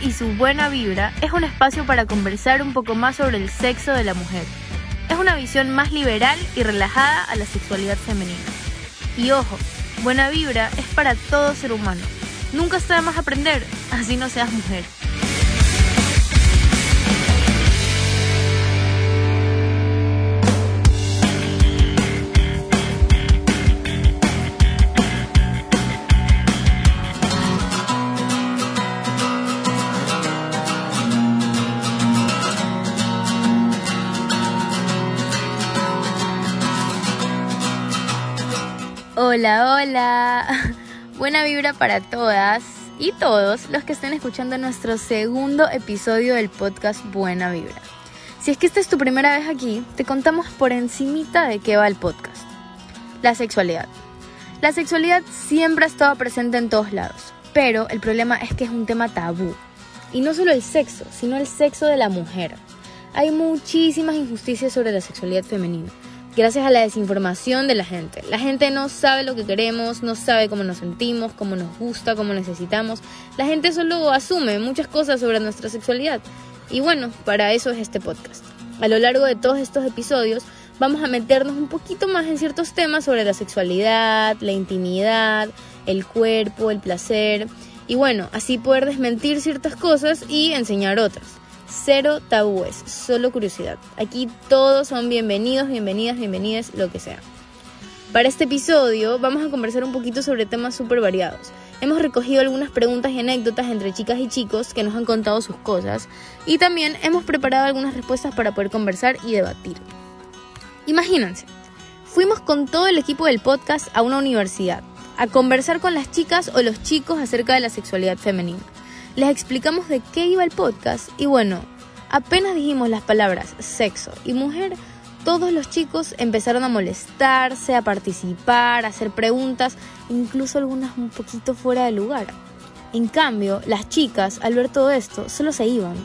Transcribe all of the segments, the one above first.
y su buena vibra es un espacio para conversar un poco más sobre el sexo de la mujer. Es una visión más liberal y relajada a la sexualidad femenina. Y ojo, buena vibra es para todo ser humano. Nunca está de más aprender, así no seas mujer. Hola, hola. Buena vibra para todas y todos los que estén escuchando nuestro segundo episodio del podcast Buena Vibra. Si es que esta es tu primera vez aquí, te contamos por encimita de qué va el podcast. La sexualidad. La sexualidad siempre ha estado presente en todos lados, pero el problema es que es un tema tabú. Y no solo el sexo, sino el sexo de la mujer. Hay muchísimas injusticias sobre la sexualidad femenina gracias a la desinformación de la gente. La gente no sabe lo que queremos, no sabe cómo nos sentimos, cómo nos gusta, cómo necesitamos. La gente solo asume muchas cosas sobre nuestra sexualidad. Y bueno, para eso es este podcast. A lo largo de todos estos episodios vamos a meternos un poquito más en ciertos temas sobre la sexualidad, la intimidad, el cuerpo, el placer. Y bueno, así poder desmentir ciertas cosas y enseñar otras. Cero tabúes, solo curiosidad. Aquí todos son bienvenidos, bienvenidas, bienvenidas, lo que sea. Para este episodio vamos a conversar un poquito sobre temas súper variados. Hemos recogido algunas preguntas y anécdotas entre chicas y chicos que nos han contado sus cosas y también hemos preparado algunas respuestas para poder conversar y debatir. Imagínense, fuimos con todo el equipo del podcast a una universidad a conversar con las chicas o los chicos acerca de la sexualidad femenina les explicamos de qué iba el podcast y bueno, apenas dijimos las palabras sexo y mujer, todos los chicos empezaron a molestarse, a participar, a hacer preguntas, incluso algunas un poquito fuera de lugar. En cambio, las chicas, al ver todo esto, solo se iban.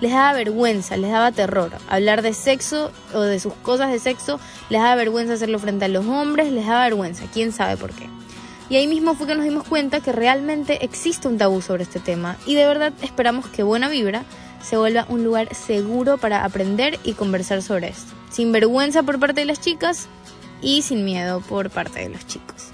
Les daba vergüenza, les daba terror. Hablar de sexo o de sus cosas de sexo, les daba vergüenza hacerlo frente a los hombres, les daba vergüenza, quién sabe por qué. Y ahí mismo fue que nos dimos cuenta que realmente existe un tabú sobre este tema y de verdad esperamos que Buena Vibra se vuelva un lugar seguro para aprender y conversar sobre esto, sin vergüenza por parte de las chicas y sin miedo por parte de los chicos.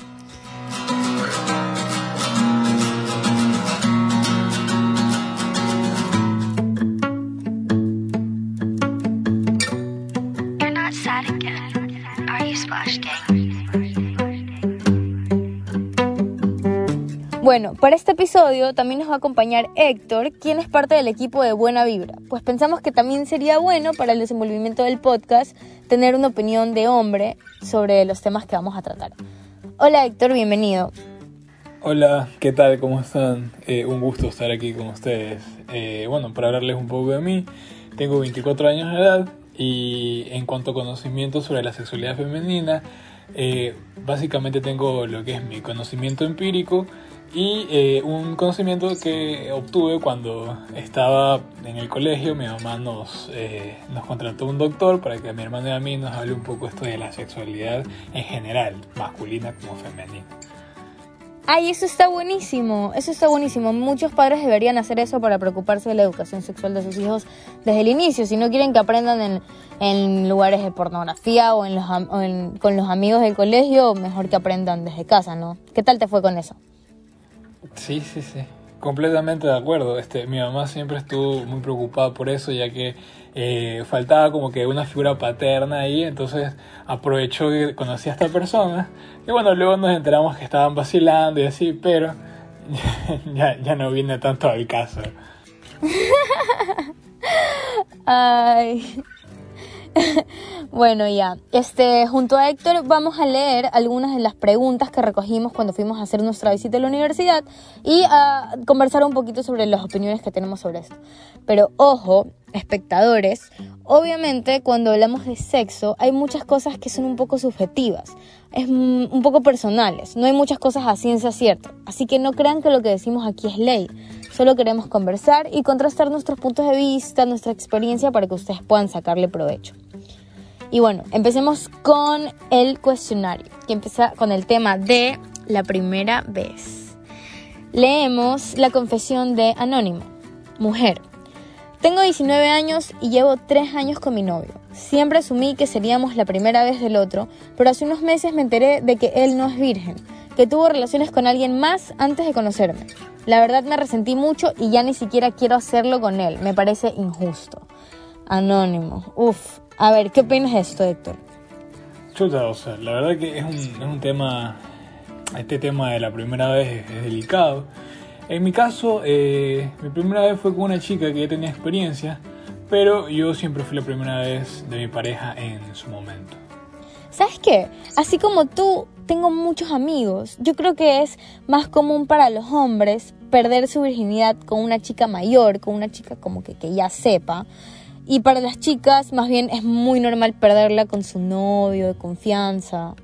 Bueno, para este episodio también nos va a acompañar Héctor, quien es parte del equipo de Buena Vibra, pues pensamos que también sería bueno para el desenvolvimiento del podcast tener una opinión de hombre sobre los temas que vamos a tratar. Hola Héctor, bienvenido. Hola, ¿qué tal? ¿Cómo están? Eh, un gusto estar aquí con ustedes. Eh, bueno, para hablarles un poco de mí, tengo 24 años de edad y en cuanto a conocimiento sobre la sexualidad femenina, eh, básicamente tengo lo que es mi conocimiento empírico y eh, un conocimiento que obtuve cuando estaba en el colegio, mi mamá nos, eh, nos contrató un doctor para que a mi hermano y a mí nos hable un poco esto de la sexualidad en general, masculina como femenina. Ay, eso está buenísimo, eso está buenísimo. Muchos padres deberían hacer eso para preocuparse de la educación sexual de sus hijos desde el inicio. Si no quieren que aprendan en, en lugares de pornografía o, en los, con los amigos del colegio, mejor que aprendan desde casa, ¿no? ¿Qué tal te fue con eso? Sí, sí, sí. Completamente de acuerdo. Este, mi mamá siempre estuvo muy preocupada por eso, ya que eh, faltaba como que una figura paterna ahí, entonces aprovechó que conocí a esta persona. Y bueno, luego nos enteramos que estaban vacilando y así, pero ya, ya no viene tanto al caso. Ay. bueno, ya. Este, junto a Héctor vamos a leer algunas de las preguntas que recogimos cuando fuimos a hacer nuestra visita a la universidad y a conversar un poquito sobre las opiniones que tenemos sobre esto. Pero ojo, espectadores, obviamente cuando hablamos de sexo hay muchas cosas que son un poco subjetivas, es un poco personales, no hay muchas cosas a ciencia cierta, así que no crean que lo que decimos aquí es ley. Solo queremos conversar y contrastar nuestros puntos de vista, nuestra experiencia para que ustedes puedan sacarle provecho. Y bueno, empecemos con el cuestionario, que empieza con el tema de la primera vez. Leemos la confesión de Anónimo. Mujer. Tengo 19 años y llevo 3 años con mi novio. Siempre asumí que seríamos la primera vez del otro, pero hace unos meses me enteré de que él no es virgen, que tuvo relaciones con alguien más antes de conocerme. La verdad me resentí mucho y ya ni siquiera quiero hacerlo con él. Me parece injusto. Anónimo. Uf. A ver, ¿qué opinas de esto, Héctor? Chuta, o sea, la verdad que es un, es un tema, este tema de la primera vez es, es delicado. En mi caso, eh, mi primera vez fue con una chica que ya tenía experiencia, pero yo siempre fui la primera vez de mi pareja en su momento. ¿Sabes qué? Así como tú, tengo muchos amigos. Yo creo que es más común para los hombres perder su virginidad con una chica mayor, con una chica como que, que ya sepa. Y para las chicas, más bien es muy normal perderla con su novio de confianza.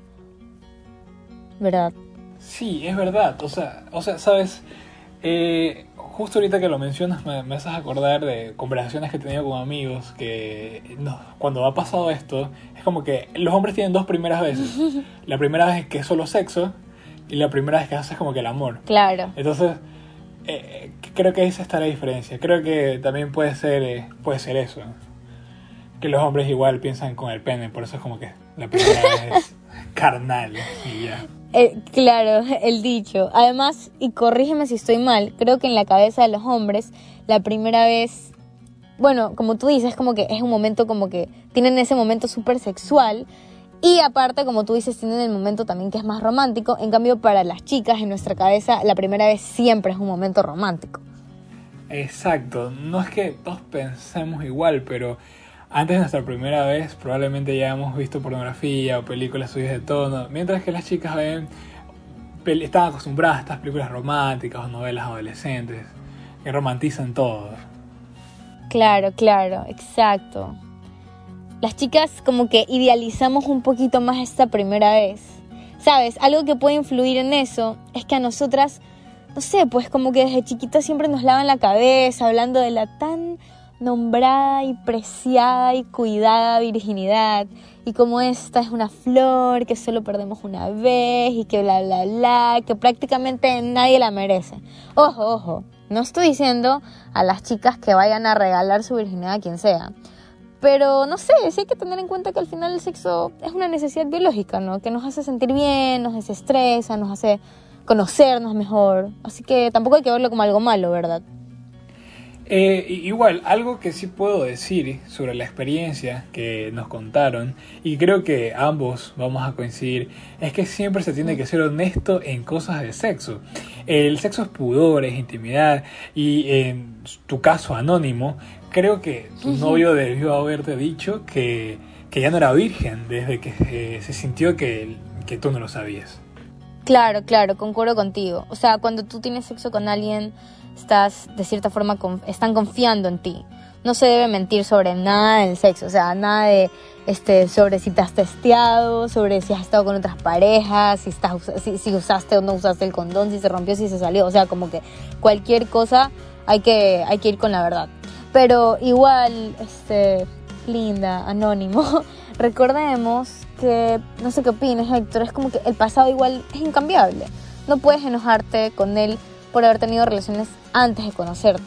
¿Verdad? Sí, es verdad. O sea, o sea sabes, eh, justo ahorita que lo mencionas me, me haces acordar de conversaciones que he tenido con amigos que no, cuando ha pasado esto, es como que los hombres tienen dos primeras veces. La primera vez que es solo sexo y la primera vez que haces como que el amor. Claro. Entonces, eh, creo que esa está la diferencia. Creo que también puede ser, eh, puede ser eso. Que los hombres igual piensan con el pene, por eso es como que la primera vez es carnal y ya. Eh, claro, el dicho. Además, y corrígeme si estoy mal, creo que en la cabeza de los hombres, la primera vez, bueno, como tú dices, como que es un momento como que tienen ese momento súper sexual. Y aparte, como tú dices, tienen el momento también que es más romántico. En cambio, para las chicas, en nuestra cabeza, la primera vez siempre es un momento romántico. Exacto. No es que todos pensemos igual, pero antes de nuestra primera vez probablemente ya hemos visto pornografía o películas subidas de tono, mientras que las chicas ven, están acostumbradas a estas películas románticas o novelas adolescentes que romantizan todo. Claro, claro, exacto. Las chicas como que idealizamos un poquito más esta primera vez. ¿Sabes? Algo que puede influir en eso es que a nosotras, no sé, pues como que desde chiquitas siempre nos lavan la cabeza hablando de la tan nombrada y preciada y cuidada virginidad y como esta es una flor que solo perdemos una vez y que bla bla bla, que prácticamente nadie la merece. Ojo, ojo, no estoy diciendo a las chicas que vayan a regalar su virginidad a quien sea. Pero no sé, sí hay que tener en cuenta que al final el sexo es una necesidad biológica, ¿no? Que nos hace sentir bien, nos desestresa, nos hace conocernos mejor. Así que tampoco hay que verlo como algo malo, ¿verdad? Eh, igual, algo que sí puedo decir sobre la experiencia que nos contaron, y creo que ambos vamos a coincidir, es que siempre se tiene que ser honesto en cosas de sexo. El sexo es pudor, es intimidad, y en tu caso anónimo, creo que tu novio debió haberte dicho que, que ya no era virgen desde que eh, se sintió que, que tú no lo sabías. Claro, claro, concuerdo contigo. O sea, cuando tú tienes sexo con alguien, estás de cierta forma, están confiando en ti. No se debe mentir sobre nada del sexo, o sea, nada de este sobre si te has testeado, sobre si has estado con otras parejas, si estás si, si usaste o no usaste el condón, si se rompió, si se salió, o sea, como que cualquier cosa hay que hay que ir con la verdad. Pero igual, este, linda, anónimo, recordemos que, no sé qué opinas, Héctor, es como que el pasado igual es incambiable. No puedes enojarte con él por haber tenido relaciones antes de conocerte.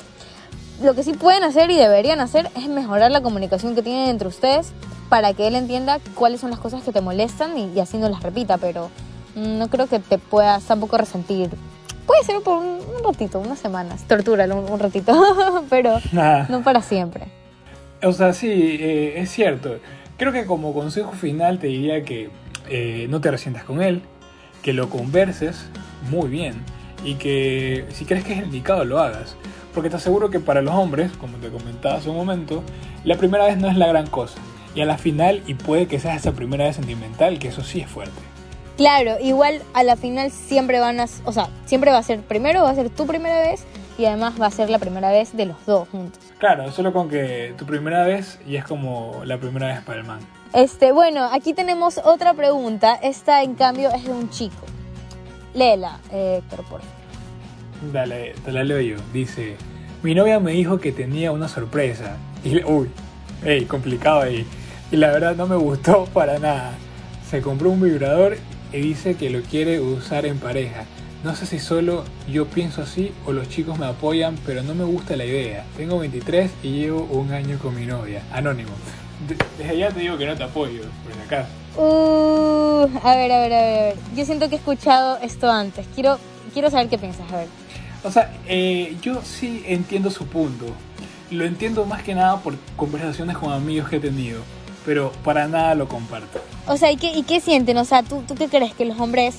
Lo que sí pueden hacer y deberían hacer es mejorar la comunicación que tienen entre ustedes para que él entienda cuáles son las cosas que te molestan y, y así no las repita, pero mm, no creo que te puedas tampoco resentir. Puede ser por un, un ratito, unas semanas, tortúralo un, un ratito, pero no para siempre. O sea, sí, eh, es cierto. Creo que como consejo final te diría que eh, no te resientas con él, que lo converses muy bien y que si crees que es indicado lo hagas. Porque te aseguro que para los hombres, como te comentaba hace un momento, la primera vez no es la gran cosa. Y a la final, y puede que sea esa primera vez sentimental, que eso sí es fuerte. Claro, igual a la final siempre van a, o sea, siempre va a ser primero va a ser tu primera vez y además va a ser la primera vez de los dos juntos. Claro, solo con que tu primera vez y es como la primera vez para el man. Este, bueno, aquí tenemos otra pregunta. Esta, en cambio, es de un chico. Léela, eh, pero por favor. Dale, te la leo yo. Dice, mi novia me dijo que tenía una sorpresa. Y, uy, ey, complicado ahí. Y la verdad no me gustó para nada. Se compró un vibrador y dice que lo quiere usar en pareja. No sé si solo yo pienso así o los chicos me apoyan, pero no me gusta la idea. Tengo 23 y llevo un año con mi novia. Anónimo. Desde ya te digo que no te apoyo, por si acaso. Uh, a ver, a ver, a ver, a ver. Yo siento que he escuchado esto antes. Quiero, quiero saber qué piensas, a ver. O sea, eh, yo sí entiendo su punto. Lo entiendo más que nada por conversaciones con amigos que he tenido, pero para nada lo comparto. O sea, ¿y qué, y qué sienten? O sea, ¿tú, ¿tú qué crees que los hombres,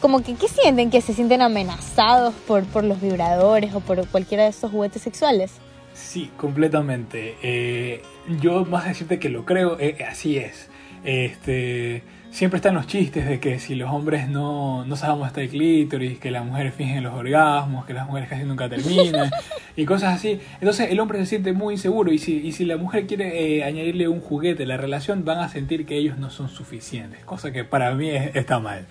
como que, qué sienten? ¿Que se sienten amenazados por, por los vibradores o por cualquiera de estos juguetes sexuales? Sí, completamente. Eh, yo más decirte que lo creo, eh, así es. Este, siempre están los chistes de que si los hombres no, no sabemos hasta el clítoris, que las mujeres fingen los orgasmos, que las mujeres casi nunca terminan y cosas así. Entonces el hombre se siente muy inseguro y si, y si la mujer quiere eh, añadirle un juguete a la relación van a sentir que ellos no son suficientes, cosa que para mí está mal.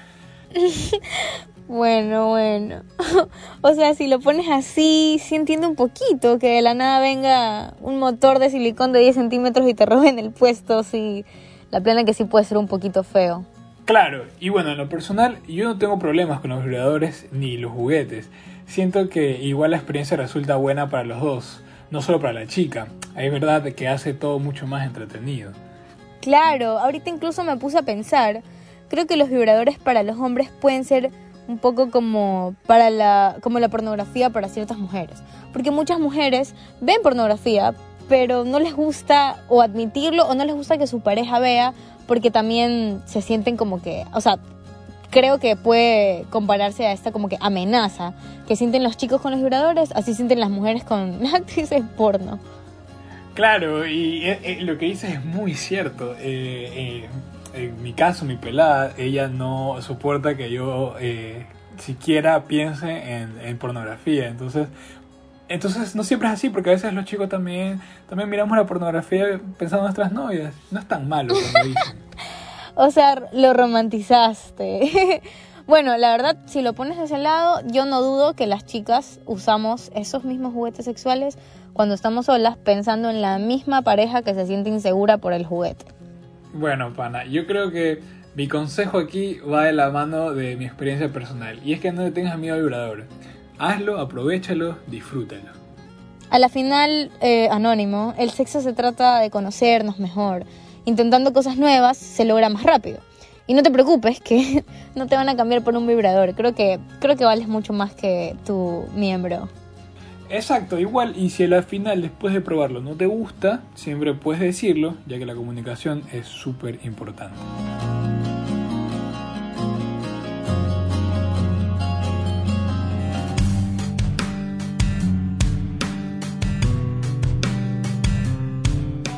Bueno, bueno. o sea, si lo pones así, sí entiendo un poquito que de la nada venga un motor de silicón de 10 centímetros y te roben el puesto, sí. La plena que sí puede ser un poquito feo. Claro, y bueno, en lo personal, yo no tengo problemas con los vibradores ni los juguetes. Siento que igual la experiencia resulta buena para los dos, no solo para la chica. Es verdad que hace todo mucho más entretenido. Claro, ahorita incluso me puse a pensar, creo que los vibradores para los hombres pueden ser un poco como para la como la pornografía para ciertas mujeres, porque muchas mujeres ven pornografía, pero no les gusta o admitirlo o no les gusta que su pareja vea porque también se sienten como que, o sea, creo que puede compararse a esta como que amenaza que sienten los chicos con los vibradores, así sienten las mujeres con actrices porno. Claro, y eh, eh, lo que dices es muy cierto. Eh, en mi caso, mi pelada, ella no soporta que yo siquiera piense en, en pornografía. Entonces, entonces no siempre es así, porque a veces los chicos también, también miramos la pornografía pensando en nuestras novias. No es tan malo como dicen. o sea, lo romantizaste. bueno, la verdad, si lo pones hacia el lado, yo no dudo que las chicas usamos esos mismos juguetes sexuales cuando estamos solas pensando en la misma pareja que se siente insegura por el juguete. Bueno, pana, yo creo que mi consejo aquí va de la mano de mi experiencia personal. Y es que no le tengas miedo al vibrador. Hazlo, aprovechalo, disfrútalo. A la final, eh, Anónimo, el sexo se trata de conocernos mejor. Intentando cosas nuevas se logra más rápido. Y no te preocupes que no te van a cambiar por un vibrador. Creo que, creo que vales mucho más que tu miembro. Exacto, igual, y si al final después de probarlo no te gusta, siempre puedes decirlo, ya que la comunicación es súper importante.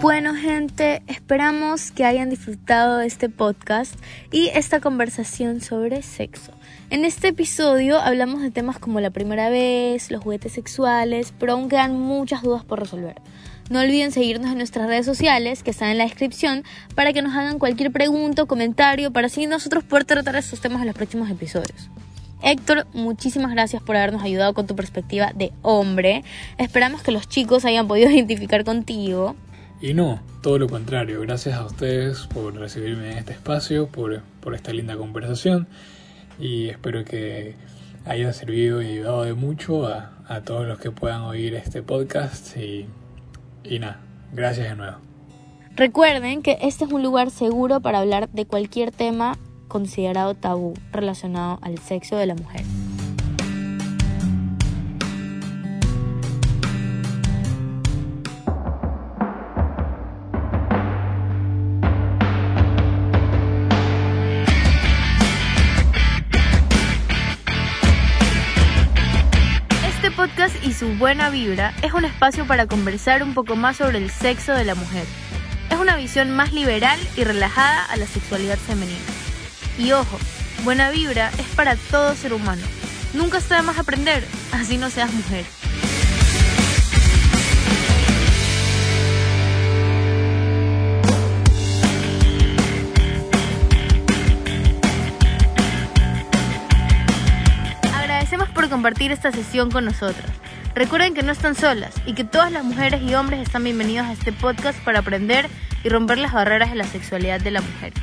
Bueno gente, esperamos que hayan disfrutado de este podcast y esta conversación sobre sexo. En este episodio hablamos de temas como la primera vez, los juguetes sexuales, pero aún quedan muchas dudas por resolver. No olviden seguirnos en nuestras redes sociales que están en la descripción para que nos hagan cualquier pregunta o comentario para así nosotros poder tratar estos temas en los próximos episodios. Héctor, muchísimas gracias por habernos ayudado con tu perspectiva de hombre. Esperamos que los chicos hayan podido identificar contigo. Y no, todo lo contrario, gracias a ustedes por recibirme en este espacio, por, por esta linda conversación y espero que haya servido y ayudado de mucho a, a todos los que puedan oír este podcast y, y nada, gracias de nuevo. Recuerden que este es un lugar seguro para hablar de cualquier tema considerado tabú relacionado al sexo de la mujer. Podcast y su buena vibra es un espacio para conversar un poco más sobre el sexo de la mujer. Es una visión más liberal y relajada a la sexualidad femenina. Y ojo, buena vibra es para todo ser humano. Nunca está de aprender, así no seas mujer. Compartir esta sesión con nosotras. Recuerden que no están solas y que todas las mujeres y hombres están bienvenidos a este podcast para aprender y romper las barreras de la sexualidad de la mujer.